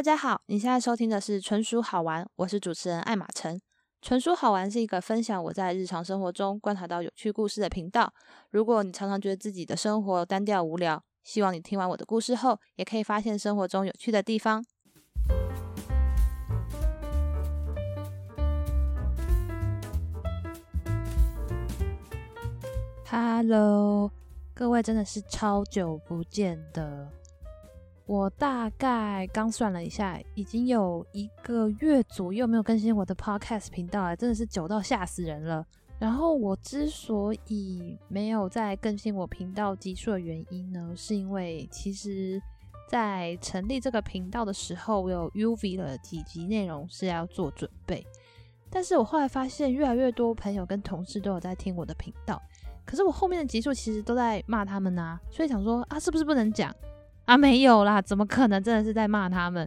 大家好，你现在收听的是纯属好玩，我是主持人艾玛晨。纯属好玩是一个分享我在日常生活中观察到有趣故事的频道。如果你常常觉得自己的生活单调无聊，希望你听完我的故事后，也可以发现生活中有趣的地方。Hello，各位真的是超久不见的。我大概刚算了一下，已经有一个月左右没有更新我的 podcast 频道了，真的是久到吓死人了。然后我之所以没有再更新我频道集数的原因呢，是因为其实，在成立这个频道的时候，我有 UV 了几集内容是要做准备。但是我后来发现，越来越多朋友跟同事都有在听我的频道，可是我后面的集数其实都在骂他们呐，所以想说啊，是不是不能讲？啊，没有啦，怎么可能？真的是在骂他们？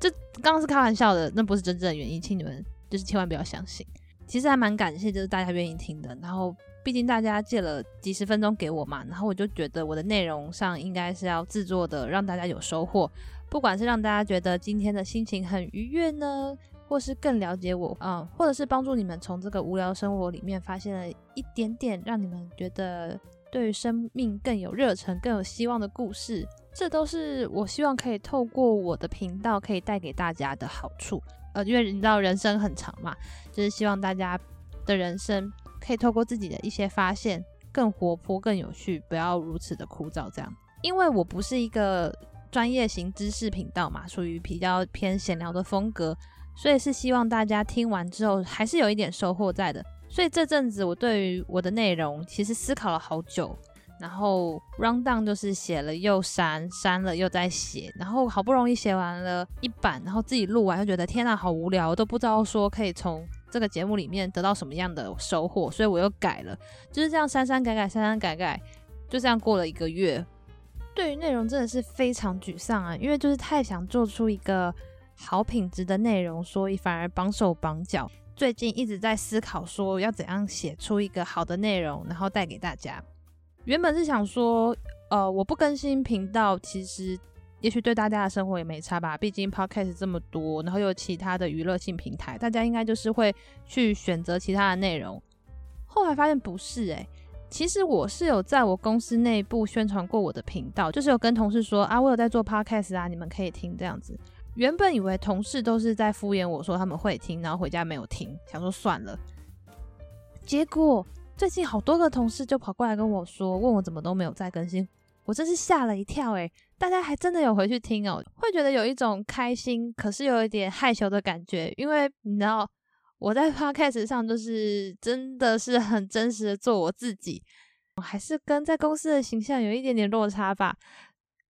这刚刚是开玩笑的，那不是真正的原因，请你们就是千万不要相信。其实还蛮感谢，就是大家愿意听的。然后，毕竟大家借了几十分钟给我嘛，然后我就觉得我的内容上应该是要制作的，让大家有收获。不管是让大家觉得今天的心情很愉悦呢，或是更了解我，嗯，或者是帮助你们从这个无聊生活里面发现了一点点，让你们觉得对生命更有热忱、更有希望的故事。这都是我希望可以透过我的频道可以带给大家的好处，呃，因为你知道人生很长嘛，就是希望大家的人生可以透过自己的一些发现更活泼、更有趣，不要如此的枯燥。这样，因为我不是一个专业型知识频道嘛，属于比较偏闲聊的风格，所以是希望大家听完之后还是有一点收获在的。所以这阵子我对于我的内容其实思考了好久。然后 round down 就是写了又删，删了又再写，然后好不容易写完了一版，然后自己录完又觉得天呐，好无聊，都不知道说可以从这个节目里面得到什么样的收获，所以我又改了，就是这样删删改改，删删改改，就这样过了一个月。对于内容真的是非常沮丧啊，因为就是太想做出一个好品质的内容，所以反而绑手绑脚。最近一直在思考说要怎样写出一个好的内容，然后带给大家。原本是想说，呃，我不更新频道，其实也许对大家的生活也没差吧。毕竟 podcast 这么多，然后有其他的娱乐性平台，大家应该就是会去选择其他的内容。后来发现不是诶，其实我是有在我公司内部宣传过我的频道，就是有跟同事说啊，我有在做 podcast 啊，你们可以听这样子。原本以为同事都是在敷衍我说他们会听，然后回家没有听，想说算了。结果。最近好多个同事就跑过来跟我说，问我怎么都没有再更新，我真是吓了一跳诶，大家还真的有回去听哦，会觉得有一种开心，可是有一点害羞的感觉，因为你知道我在 podcast 上就是真的是很真实的做我自己，我还是跟在公司的形象有一点点落差吧。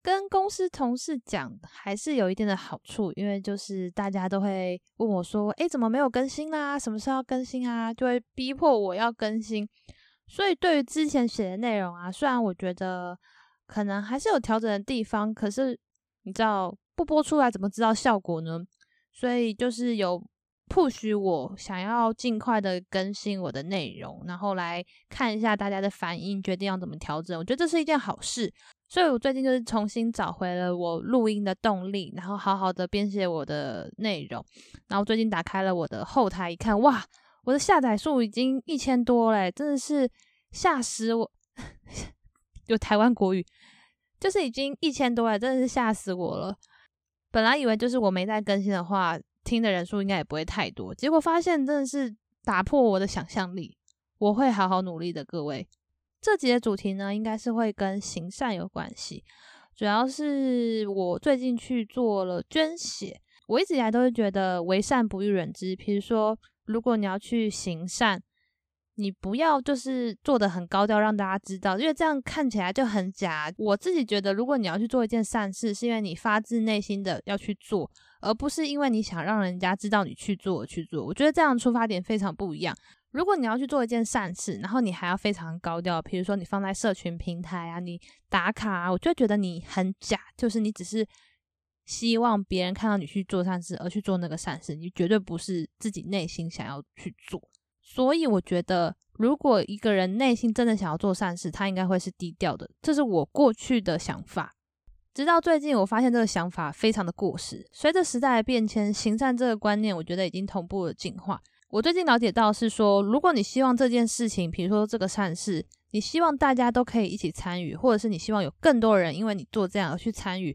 跟公司同事讲还是有一定的好处，因为就是大家都会问我说：“诶，怎么没有更新啦？什么时候要更新啊？”就会逼迫我要更新。所以对于之前写的内容啊，虽然我觉得可能还是有调整的地方，可是你知道不播出来怎么知道效果呢？所以就是有 push 我想要尽快的更新我的内容，然后来看一下大家的反应，决定要怎么调整。我觉得这是一件好事。所以我最近就是重新找回了我录音的动力，然后好好的编写我的内容。然后最近打开了我的后台一看，哇，我的下载数已经一千多嘞，真的是吓死我！有台湾国语，就是已经一千多了，真的是吓死我了。本来以为就是我没在更新的话，听的人数应该也不会太多，结果发现真的是打破我的想象力。我会好好努力的，各位。这集的主题呢，应该是会跟行善有关系。主要是我最近去做了捐血，我一直以来都是觉得为善不欲人知。比如说，如果你要去行善，你不要就是做的很高调，让大家知道，因为这样看起来就很假。我自己觉得，如果你要去做一件善事，是因为你发自内心的要去做，而不是因为你想让人家知道你去做去做。我觉得这样出发点非常不一样。如果你要去做一件善事，然后你还要非常高调，比如说你放在社群平台啊，你打卡啊，我就觉得你很假，就是你只是希望别人看到你去做善事而去做那个善事，你绝对不是自己内心想要去做。所以我觉得，如果一个人内心真的想要做善事，他应该会是低调的，这是我过去的想法。直到最近，我发现这个想法非常的过时。随着时代的变迁，行善这个观念，我觉得已经同步了进化。我最近了解到是说，如果你希望这件事情，比如说这个善事，你希望大家都可以一起参与，或者是你希望有更多人因为你做这样而去参与，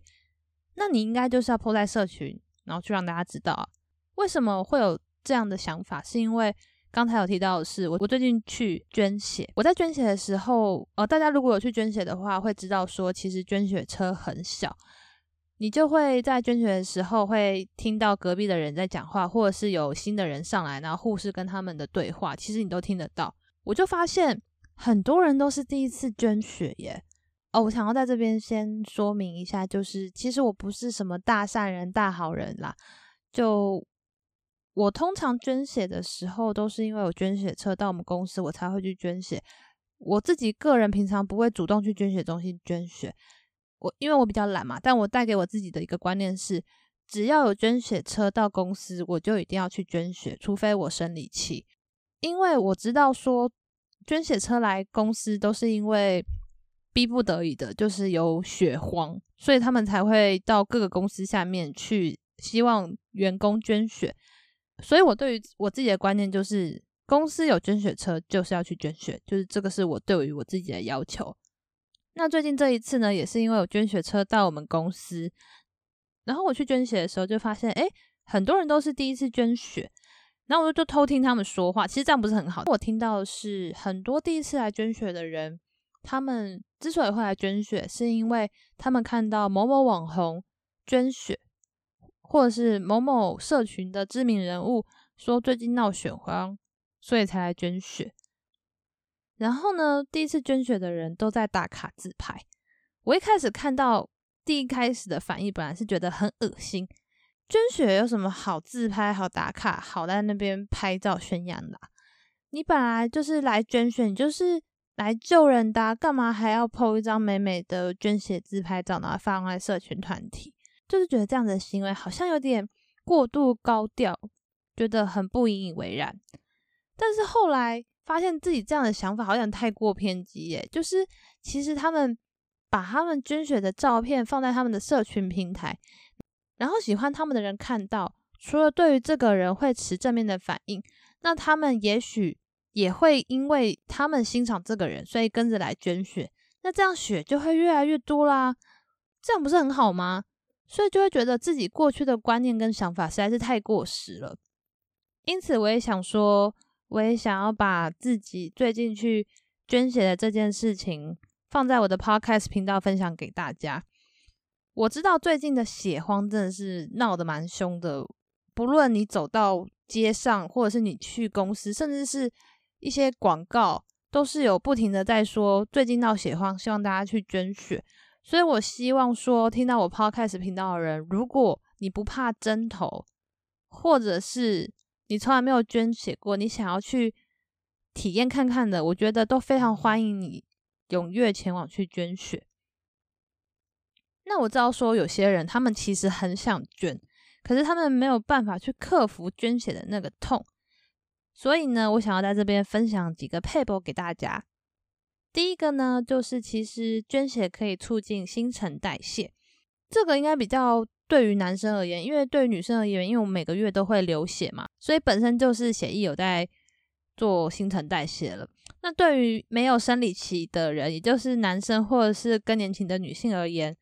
那你应该就是要抛在社群，然后去让大家知道啊为什么会有这样的想法，是因为。刚才有提到的是，我我最近去捐血。我在捐血的时候，呃，大家如果有去捐血的话，会知道说，其实捐血车很小，你就会在捐血的时候会听到隔壁的人在讲话，或者是有新的人上来，然后护士跟他们的对话，其实你都听得到。我就发现很多人都是第一次捐血耶。哦，我想要在这边先说明一下，就是其实我不是什么大善人、大好人啦，就。我通常捐血的时候，都是因为有捐血车到我们公司，我才会去捐血。我自己个人平常不会主动去捐血中心捐血，我因为我比较懒嘛。但我带给我自己的一个观念是，只要有捐血车到公司，我就一定要去捐血，除非我生理期。因为我知道说，捐血车来公司都是因为逼不得已的，就是有血荒，所以他们才会到各个公司下面去，希望员工捐血。所以，我对于我自己的观念就是，公司有捐血车，就是要去捐血，就是这个是我对于我自己的要求。那最近这一次呢，也是因为有捐血车到我们公司，然后我去捐血的时候，就发现，哎，很多人都是第一次捐血，然后我就就偷听他们说话。其实这样不是很好。我听到是，很多第一次来捐血的人，他们之所以会来捐血，是因为他们看到某某网红捐血。或者是某某社群的知名人物说最近闹血荒，所以才来捐血。然后呢，第一次捐血的人都在打卡自拍。我一开始看到第一开始的反应，本来是觉得很恶心。捐血有什么好自拍、好打卡、好在那边拍照宣扬的？你本来就是来捐血，你就是来救人的，干嘛还要 po 一张美美的捐血自拍照，然后放在社群团体？就是觉得这样的行为好像有点过度高调，觉得很不引以为然。但是后来发现自己这样的想法好像太过偏激耶。就是其实他们把他们捐血的照片放在他们的社群平台，然后喜欢他们的人看到，除了对于这个人会持正面的反应，那他们也许也会因为他们欣赏这个人，所以跟着来捐血。那这样血就会越来越多啦，这样不是很好吗？所以就会觉得自己过去的观念跟想法实在是太过时了，因此我也想说，我也想要把自己最近去捐血的这件事情放在我的 podcast 频道分享给大家。我知道最近的血荒真的是闹得蛮凶的，不论你走到街上，或者是你去公司，甚至是一些广告，都是有不停的在说最近闹血荒，希望大家去捐血。所以，我希望说，听到我 podcast 频道的人，如果你不怕针头，或者是你从来没有捐血过，你想要去体验看看的，我觉得都非常欢迎你踊跃前往去捐血。那我知道说，有些人他们其实很想捐，可是他们没有办法去克服捐血的那个痛，所以呢，我想要在这边分享几个 paper 给大家。第一个呢，就是其实捐血可以促进新陈代谢，这个应该比较对于男生而言，因为对于女生而言，因为我每个月都会流血嘛，所以本身就是血液有在做新陈代谢了。那对于没有生理期的人，也就是男生或者是更年期的女性而言，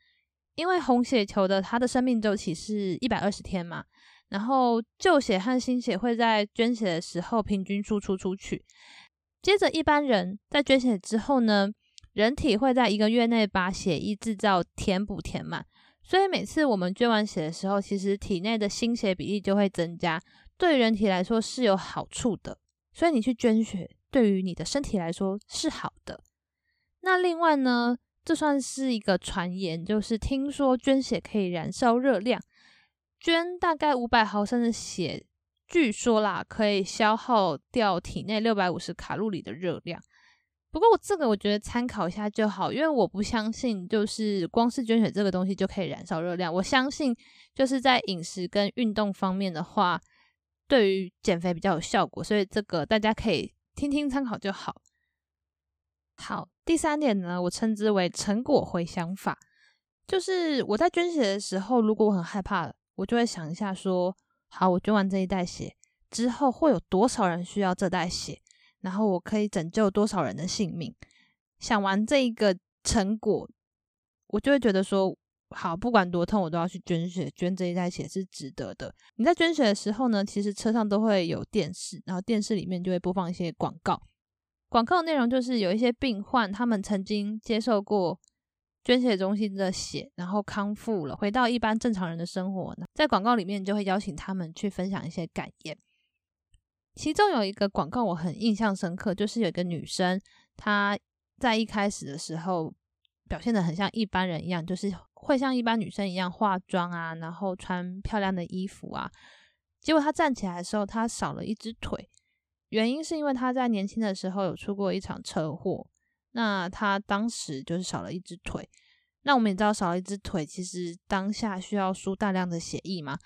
因为红血球的它的生命周期是一百二十天嘛，然后旧血和新血会在捐血的时候平均输出出去。接着，一般人在捐血之后呢，人体会在一个月内把血液制造填补填满，所以每次我们捐完血的时候，其实体内的新血比例就会增加，对人体来说是有好处的。所以你去捐血，对于你的身体来说是好的。那另外呢，这算是一个传言，就是听说捐血可以燃烧热量，捐大概五百毫升的血。据说啦，可以消耗掉体内六百五十卡路里的热量。不过我这个我觉得参考一下就好，因为我不相信就是光是捐血这个东西就可以燃烧热量。我相信就是在饮食跟运动方面的话，对于减肥比较有效果。所以这个大家可以听听参考就好。好，第三点呢，我称之为成果回想法。就是我在捐血的时候，如果我很害怕，我就会想一下说：好，我捐完这一袋血之后，会有多少人需要这袋血？然后我可以拯救多少人的性命？想完这一个成果，我就会觉得说：好，不管多痛，我都要去捐血，捐这一袋血是值得的。你在捐血的时候呢，其实车上都会有电视，然后电视里面就会播放一些广告。广告内容就是有一些病患，他们曾经接受过捐血中心的血，然后康复了，回到一般正常人的生活。在广告里面就会邀请他们去分享一些感言。其中有一个广告我很印象深刻，就是有一个女生，她在一开始的时候表现的很像一般人一样，就是会像一般女生一样化妆啊，然后穿漂亮的衣服啊。结果她站起来的时候，她少了一只腿。原因是因为他在年轻的时候有出过一场车祸，那他当时就是少了一只腿。那我们也知道少了一只腿，其实当下需要输大量的血液嘛。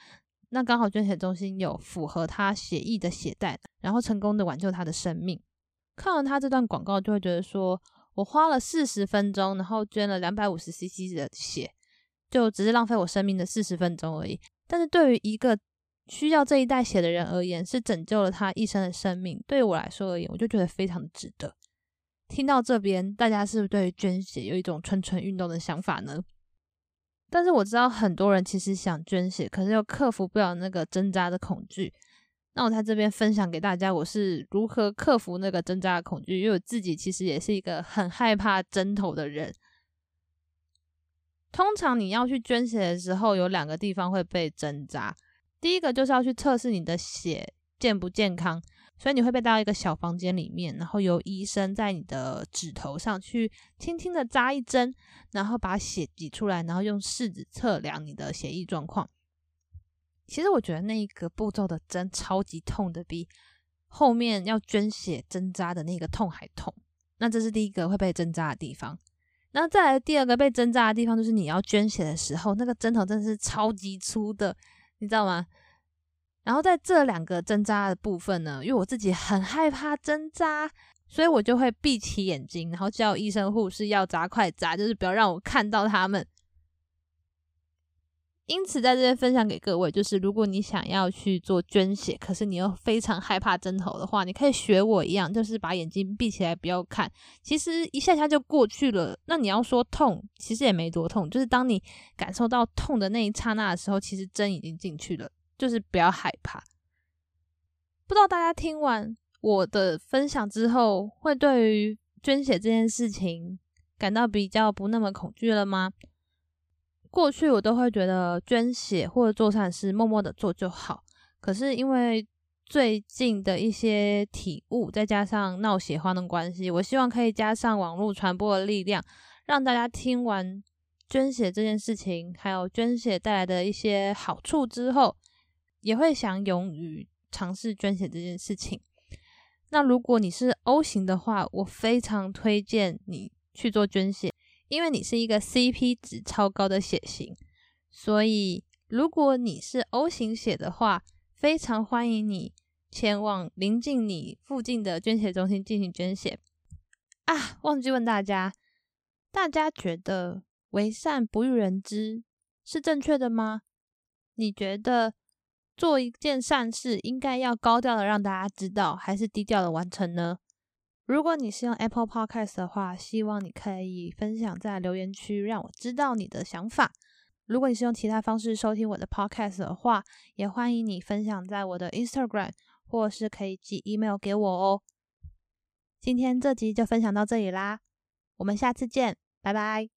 那刚好捐血中心有符合他血液的血袋，然后成功的挽救他的生命。看完他这段广告，就会觉得说我花了四十分钟，然后捐了两百五十 CC 的血，就只是浪费我生命的四十分钟而已。但是对于一个需要这一袋血的人而言，是拯救了他一生的生命。对于我来说而言，我就觉得非常值得。听到这边，大家是不是对捐血有一种蠢蠢欲动的想法呢？但是我知道很多人其实想捐血，可是又克服不了那个挣扎的恐惧。那我在这边分享给大家，我是如何克服那个挣扎的恐惧，因为我自己其实也是一个很害怕针头的人。通常你要去捐血的时候，有两个地方会被挣扎。第一个就是要去测试你的血健不健康，所以你会被带到一个小房间里面，然后由医生在你的指头上去轻轻的扎一针，然后把血挤出来，然后用试纸测量你的血液状况。其实我觉得那一个步骤的针超级痛的，比后面要捐血针扎的那个痛还痛。那这是第一个会被针扎的地方。那再来第二个被针扎的地方，就是你要捐血的时候，那个针头真的是超级粗的。你知道吗？然后在这两个针扎的部分呢，因为我自己很害怕针扎，所以我就会闭起眼睛，然后叫医生护士要扎快扎，就是不要让我看到他们。因此，在这边分享给各位，就是如果你想要去做捐血，可是你又非常害怕针头的话，你可以学我一样，就是把眼睛闭起来，不要看。其实一下下就过去了。那你要说痛，其实也没多痛，就是当你感受到痛的那一刹那的时候，其实针已经进去了。就是不要害怕。不知道大家听完我的分享之后，会对于捐血这件事情感到比较不那么恐惧了吗？过去我都会觉得捐血或者做善事，默默的做就好。可是因为最近的一些体悟，再加上闹血荒的关系，我希望可以加上网络传播的力量，让大家听完捐血这件事情，还有捐血带来的一些好处之后，也会想勇于尝试捐血这件事情。那如果你是 O 型的话，我非常推荐你去做捐血。因为你是一个 CP 值超高的血型，所以如果你是 O 型血的话，非常欢迎你前往临近你附近的捐血中心进行捐血。啊，忘记问大家，大家觉得为善不欲人知是正确的吗？你觉得做一件善事应该要高调的让大家知道，还是低调的完成呢？如果你是用 Apple Podcast 的话，希望你可以分享在留言区，让我知道你的想法。如果你是用其他方式收听我的 Podcast 的话，也欢迎你分享在我的 Instagram，或是可以寄 email 给我哦。今天这集就分享到这里啦，我们下次见，拜拜。